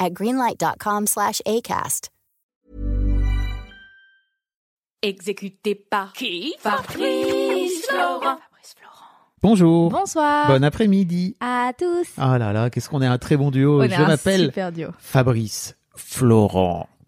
at greenlight.com slash ACAST. Exécuté par qui Fabrice Florent. Bonjour. Bonsoir. Bon après-midi. à tous. Ah là là, qu'est-ce qu'on est un très bon duo. On est Je un m'appelle super duo. Fabrice Florent.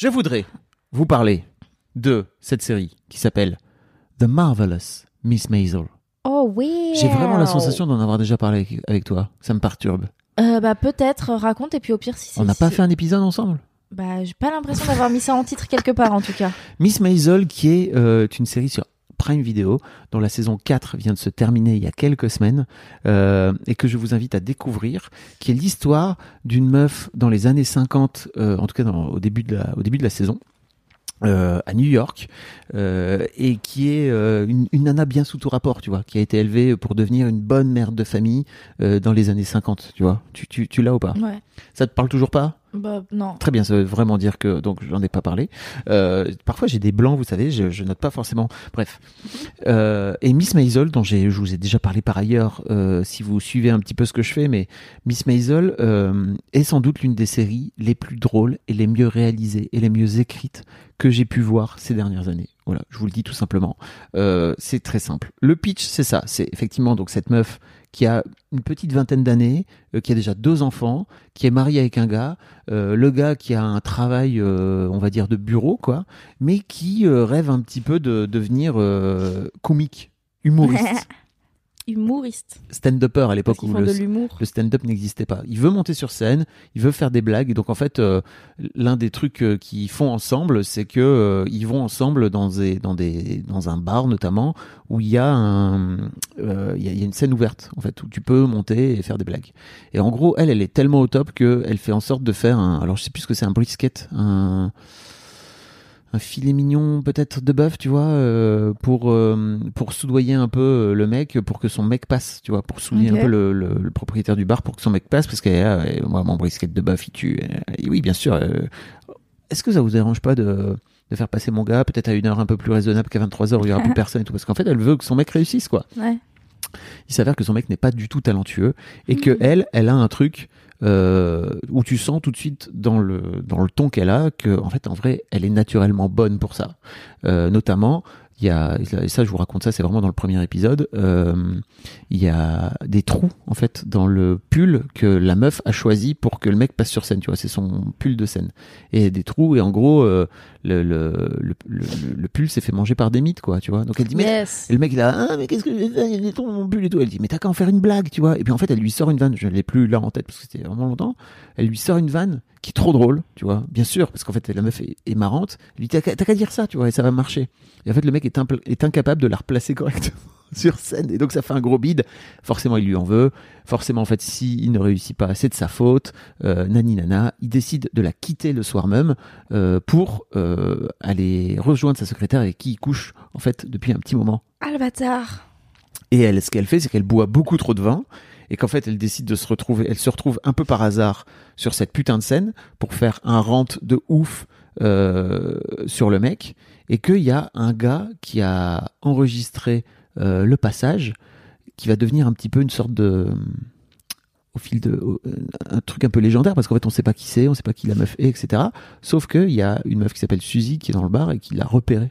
Je voudrais vous parler de cette série qui s'appelle The Marvelous Miss Maisel. Oh oui. J'ai vraiment la sensation d'en avoir déjà parlé avec, avec toi. Ça me perturbe. Euh, bah peut-être raconte et puis au pire si c'est. On n'a pas si- fait un épisode ensemble? Bah j'ai pas l'impression d'avoir mis ça en titre quelque part en tout cas. Miss Maisel, qui est euh, une série sur Prime Video, dont la saison 4 vient de se terminer il y a quelques semaines, euh, et que je vous invite à découvrir, qui est l'histoire d'une meuf dans les années 50, euh, en tout cas dans- au, début de la, au début de la saison. euh, à New York euh, et qui est euh, une, une nana bien sous tout rapport tu vois qui a été élevée pour devenir une bonne mère de famille dans les années 50 tu vois tu, tu, tu l'as ou pas? Ouais. ça te parle toujours pas? Bah non. Très bien, ça veut vraiment dire que donc j'en ai pas parlé. Euh, parfois j'ai des blancs, vous savez, je, note pas forcément. Bref. Euh, et Miss Maisel, dont je vous ai déjà parlé par ailleurs, euh, si vous suivez un petit peu ce que je fais, mais Miss Maisel est sans doute l'une des séries les plus drôles et les mieux réalisées et les mieux écrites que j'ai pu voir ces dernières années. Voilà, je vous le dis tout simplement. C'est très simple. Le pitch, c'est ça. C'est effectivement donc cette meuf qui a une petite vingtaine d'années, euh, qui a déjà deux enfants, qui est mariée avec un gars, euh, le gars qui a un travail, euh, on va dire, de bureau, quoi, mais qui rêve un petit peu de devenir comique, humoriste, Humoriste. stand-upper à l'époque où le, le stand-up n'existait pas. Il veut monter sur scène, il veut faire des blagues. Et donc en fait, euh, l'un des trucs euh, qu'ils font ensemble, c'est que euh, ils vont ensemble dans des, dans des dans un bar notamment où il y a un euh, il y, a, il y a une scène ouverte en fait où tu peux monter et faire des blagues. Et en gros, elle, elle est tellement au top que elle fait en sorte de faire un. Alors je sais plus ce que c'est un brisket, un un filet mignon peut-être de bœuf, tu vois, euh, pour euh, pour soudoyer un peu euh, le mec, pour que son mec passe, tu vois, pour soudoyer un peu le, le- le propriétaire du bar pour que son mec passe, parce que moi mon brisket de bœuf il tue. Et oui, bien sûr. Est-ce que ça vous dérange pas de de faire passer mon gars peut-être à une heure un peu plus raisonnable qu'à 23 heures où il y aura plus personne et tout parce qu'en fait elle veut que son mec réussisse quoi. Ouais. Il s'avère que son mec n'est pas du tout talentueux et que Mhm. elle, elle a un truc euh, où tu sens tout de suite dans le dans le ton qu'elle a que en fait en vrai elle est naturellement bonne pour ça. Euh, notamment il y a et ça je vous raconte ça c'est vraiment dans le premier épisode euh, il y a des trous en fait dans le pull que la meuf a choisi pour que le mec passe sur scène tu vois c'est son pull de scène. Et des trous et en gros euh, le, le, le, le, pull s'est fait manger par des mythes quoi tu vois. Donc elle dit mais Yes. et le mec il a ah mais qu'est-ce que je vais faire? Il y a des trous dans mon pull et tout. Elle dit mais t'as qu'à en faire une blague tu vois. Et puis en fait elle lui sort une vanne. Je l'ai plus là en tête parce que c'était vraiment longtemps. Elle lui sort une vanne qui est trop drôle tu vois. Bien sûr parce qu'en fait la meuf est, est marrante. Lui dit t'as qu'à dire ça tu vois et ça va marcher. Et en fait le mec est, incapable de la replacer correctement sur scène. Et donc ça fait un gros bide. Forcément il lui en veut. Forcément en fait si il ne réussit pas c'est de sa faute. Euh, nani nana. Il décide de la quitter le soir même euh, pour euh, aller rejoindre sa secrétaire avec qui il couche en fait depuis un petit moment. Ah le bâtard. et elle, ce qu'elle fait, c'est qu'elle boit beaucoup trop de vin. Et qu'en fait elle décide de se retrouver, elle se retrouve un peu par hasard sur cette putain de scène pour faire un rant de ouf euh, sur le mec, et qu'il y a un gars qui a enregistré euh, le passage, qui va devenir un petit peu une sorte de au fil de euh, un truc un peu légendaire parce qu'en fait on sait pas qui c'est, on sait pas qui la meuf est, etc. Sauf qu'il y a une meuf qui s'appelle Suzy qui est dans le bar et qui l'a repéré.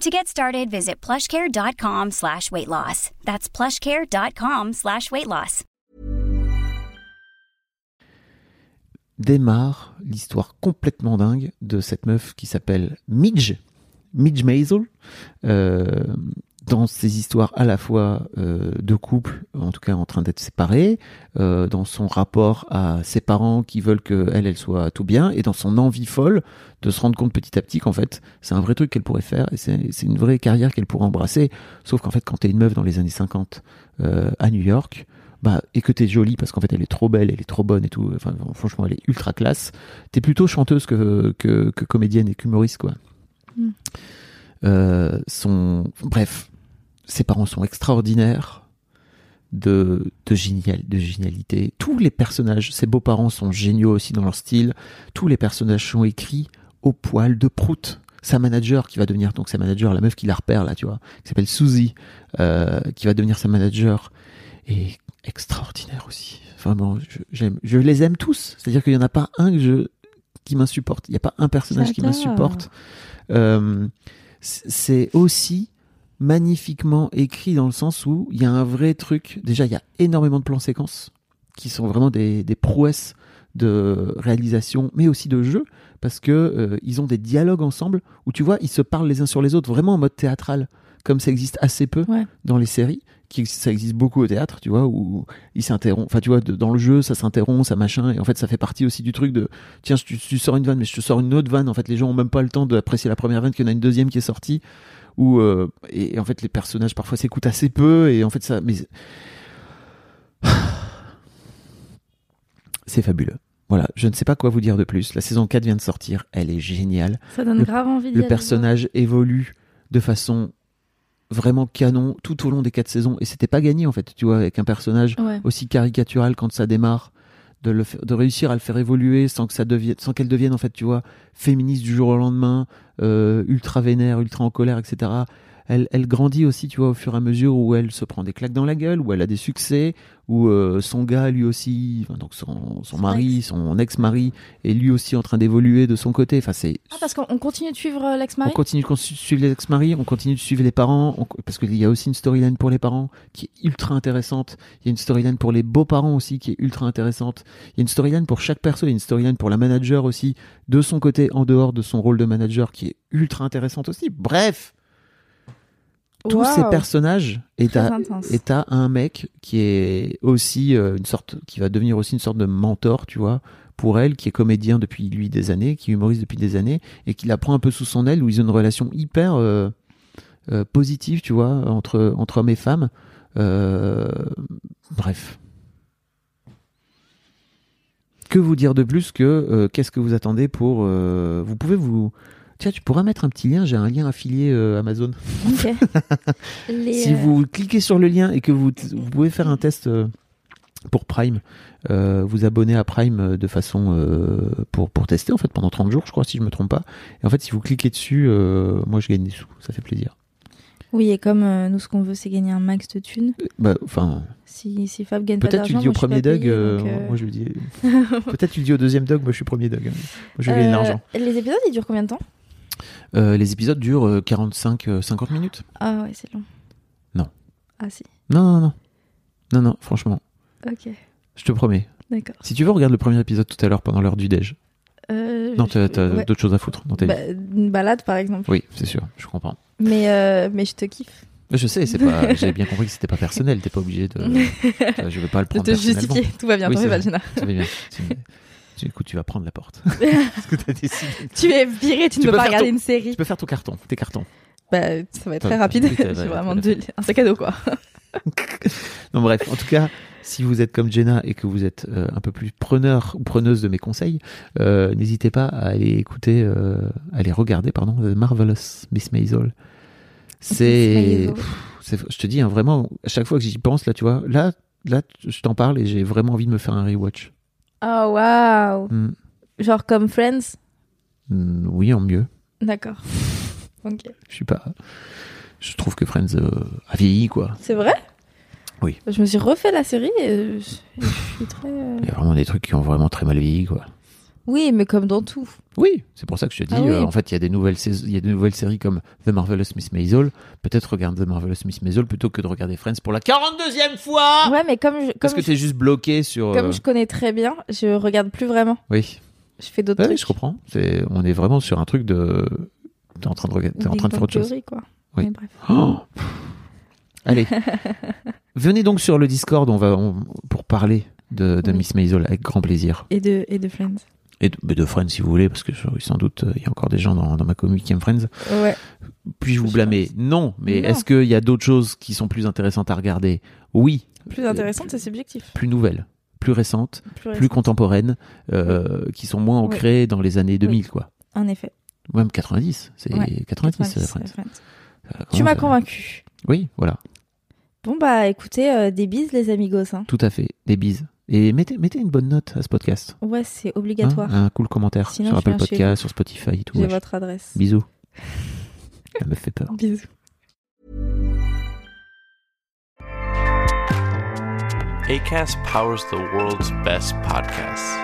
To get started, visit plushcare.com slash weight loss. That's plushcare.com slash weight loss. démarre l'histoire complètement dingue de cette meuf qui s'appelle Midge, Midge Maisel, euh, dans ces histoires à la fois euh, de couple, en tout cas en train d'être séparés, euh, dans son rapport à ses parents qui veulent qu'elle, elle soit tout bien, et dans son envie folle de se rendre compte petit à petit qu'en fait, c'est un vrai truc qu'elle pourrait faire, et c'est c'est une vraie carrière qu'elle pourrait embrasser, sauf qu'en fait, quand t'es une meuf dans les années 50 euh, à New York, bah, et que t'es jolie parce qu'en fait elle est trop belle, elle est trop bonne et tout. Enfin, franchement, elle est ultra classe. T'es plutôt chanteuse que, que, que comédienne et qu'humoriste, quoi. Mm. Euh, son, bref, ses parents sont extraordinaires de, de, génial, de génialité. Tous les personnages, ses beaux-parents sont géniaux aussi dans leur style. Tous les personnages sont écrits au poil de prout. Sa manager qui va devenir donc sa manager, la meuf qui la repère là, tu vois, qui s'appelle Suzy, euh, qui va devenir sa manager, et extraordinaire aussi. Vraiment, je, j'aime, je les aime tous. C'est-à-dire qu'il n'y en a pas un que je, qui m'insupporte. Il n'y a pas un personnage qui m'insupporte. Euh, c'est aussi magnifiquement écrit dans le sens où il y a un vrai truc. Déjà, il y a énormément de plans séquences qui sont vraiment des, des prouesses de réalisation, mais aussi de jeu, parce que euh, ils ont des dialogues ensemble où tu vois, ils se parlent les uns sur les autres, vraiment en mode théâtral, comme ça existe assez peu Ouais. dans les séries. Qui, ça existe beaucoup au théâtre, tu vois, où ils s'interrompent. Enfin, tu vois, de- dans le jeu, ça s'interrompt, ça machin, et en fait, ça fait partie aussi du truc de tiens, tu, tu sors une vanne, mais je te sors une autre vanne. En fait, les gens ont même pas le temps d'apprécier la première vanne, qu'il y en a une deuxième qui est sortie. Euh, et, et en fait, les personnages parfois s'écoutent assez peu, et en fait, ça. Mais c'est fabuleux. Voilà, je ne sais pas quoi vous dire de plus. La saison 4 vient de sortir, elle est géniale. Ça donne Le- grave envie Le personnage évolue de façon vraiment canon tout au long des quatre saisons, et c'était pas gagné en fait, tu vois, avec un personnage. Ouais. aussi caricatural quand ça démarre, de, le de réussir à le faire évoluer sans que ça devienne, sans qu'elle devienne en fait, tu vois, féministe du jour au lendemain, euh, ultra vénère, ultra en colère, etc. Elle, elle grandit aussi, tu vois, au fur et à mesure où elle se prend des claques dans la gueule, où elle a des succès, où euh, son gars, lui aussi, enfin, donc son, son mari, ex. son ex-mari, est lui aussi en train d'évoluer de son côté. Enfin, c'est Ah, parce qu'on on continue de suivre euh, on l'ex-mari continue de suivre les ex-maris, on continue de suivre les parents, on- parce qu'il y a aussi une storyline pour les parents qui est ultra intéressante. Il y a une storyline pour les beaux-parents aussi qui est ultra intéressante. Il y a une storyline pour chaque perso, il y a une storyline pour la manager aussi, de son côté, en dehors de son rôle de manager, qui est ultra intéressante aussi. Bref, tous ces personnages, et t'as un mec qui est aussi euh, une sorte, qui va devenir aussi une sorte de mentor, tu vois, pour elle, qui est comédien depuis lui des années, qui est humoriste depuis des années, et qui la prend un peu sous son aile, où ils ont une relation hyper euh, euh, positive, tu vois, entre, entre hommes et femmes. Euh, bref. Que vous dire de plus que qu'est-ce que vous attendez pour... vous pouvez vous... Tiens, tu pourras mettre un petit lien, j'ai un lien affilié euh, Amazon. Ok. Les, Si euh, vous cliquez sur le lien et que vous, vous pouvez faire un test euh, pour Prime, euh, vous abonner à Prime de façon euh, pour, pour tester en fait pendant 30 jours, je crois, si je me trompe pas. Et en fait, si vous cliquez dessus, euh, moi je gagne des sous, ça fait plaisir. Oui, et comme nous, ce qu'on veut, c'est gagner un max de thunes. Bah, enfin, Si, si Fab gagne pas peut-être tu le dis au premier euh, Moi, je lui dis. peut-être tu le dis au deuxième Doug. Moi, je suis premier Doug. hein. Moi, je euh, l'argent. Les épisodes, ils durent combien de temps? Euh, les épisodes durent euh, 45-50 minutes. Ah ouais, c'est long. Non. Ah si. Non, non, non. Non, non, franchement. Ok, Je te promets. d'accord. Si tu veux, regarde le premier épisode tout à l'heure pendant l'heure du déj. Euh, Non, t'as ouais. d'autres choses à foutre dans ta vie. Bah, une balade, par exemple. Oui, c'est sûr, je comprends. Mais, euh, mais je te kiffe. Mais Je sais, c'est pas. J'ai bien compris que c'était pas personnel. T'es pas obligé de. Euh, je vais pas le De prendre te personnellement. justifier. Tout va bien, Oui, t'en fais pas. Ça va bien. Tu- écoute, tu vas prendre la porte. Parce que t'as décidé. Tu es viré, tu ne Tu peux peux pas regarder ton- une série. Tu peux faire ton carton, tes cartons. Bah, ça va être très rapide. J'ai vraiment de- un sac à dos, quoi. Non, bref, en tout cas, si vous êtes comme Jenna et que vous êtes euh, un peu plus preneur ou preneuse de mes conseils, euh, n'hésitez pas à aller écouter, euh, à aller regarder, pardon, The Marvelous Miss Maisel. C'est- je te dis, hein, vraiment, à chaque fois que j'y pense, là, tu vois, là, là, je t'en parle et j'ai vraiment envie de me faire un rewatch. Oh, waouh. Hmm. Genre comme Friends? Hmm, oui, en mieux. D'accord. Ok. Je suis pas. Je trouve que Friends euh, a vieilli, quoi. C'est vrai? Oui. Je me suis refait la série et je, je suis très. euh, Il y a vraiment des trucs qui ont vraiment très mal vieilli, quoi. Oui, mais comme dans tout. Oui, c'est pour ça que je te dis, Ah oui. euh, en fait, il y a des nouvelles sais- il y a des nouvelles séries comme The Marvelous Miss Maisel. Peut-être regarde The Marvelous Miss Maisel plutôt que de regarder Friends pour la 42e fois. Ouais, mais comme je, Parce comme que t'es juste bloqué sur. comme euh, je connais très bien, je regarde plus vraiment. Oui, Je fais d'autres Ouais, trucs. je comprends. C'est, on est vraiment sur un truc de. T'es en train de regarder, t'es en Big train de faire autre chose. Theory, quoi. Oui. Mais bref. Oh Allez, venez donc sur le Discord, on va on- pour parler de, de Oui. Miss Maisel avec grand plaisir. Et de, et de Friends. Et de, Friends si vous voulez, parce que je- sans doute euh, il y a encore des gens dans, dans ma commune qui aiment Friends. Ouais. Puis-je vous blâmer Non, mais est-ce qu'il y a d'autres choses qui sont plus intéressantes à regarder? Oui, Plus intéressante, c'est subjectif. plus nouvelles, plus récentes, Plus, contemporaines, euh, qui sont moins ancrées dans les années 2000, quoi. En effet. Même 90, c'est Ouais, 90, 90, euh, Friends. Friends. Tu m'as convaincu. Oui, voilà, Bon, bah écoutez, euh, des bises, les amigos. Hein. tout à fait. Des bises. Et mettez, mettez une bonne note à ce podcast. Ouais, c'est Hein, obligatoire. un cool commentaire Sinon, sur je Apple Podcast, sur Spotify et tout. J'ai votre adresse. Bisous. Ça me fait peur. Bisous. ACAST powers the world's best podcasts.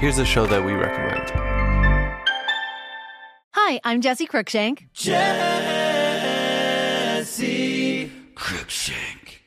Here's a show that we recommend. Hi, I'm Jesse Cruikshank. Jesse Cruikshank.